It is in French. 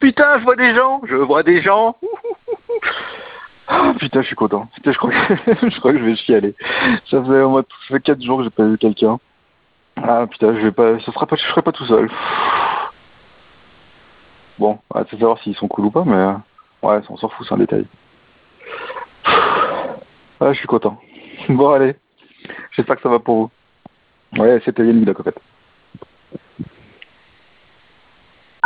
Putain, je vois des gens, je vois des gens. Ah, putain, je suis content. Putain, je crois que je crois que je vais chialer. Ça fait au moins ça fait quatre jours que j'ai pas vu quelqu'un. Ah putain, je vais pas, ça sera pas, je serai pas tout seul. Bon, à savoir s'ils sont cool ou pas, mais ouais, on s'en fout, c'est un détail. Ah, je suis content. Bon, allez. J'espère que ça va pour vous. Ouais, c'était Yannick la copette.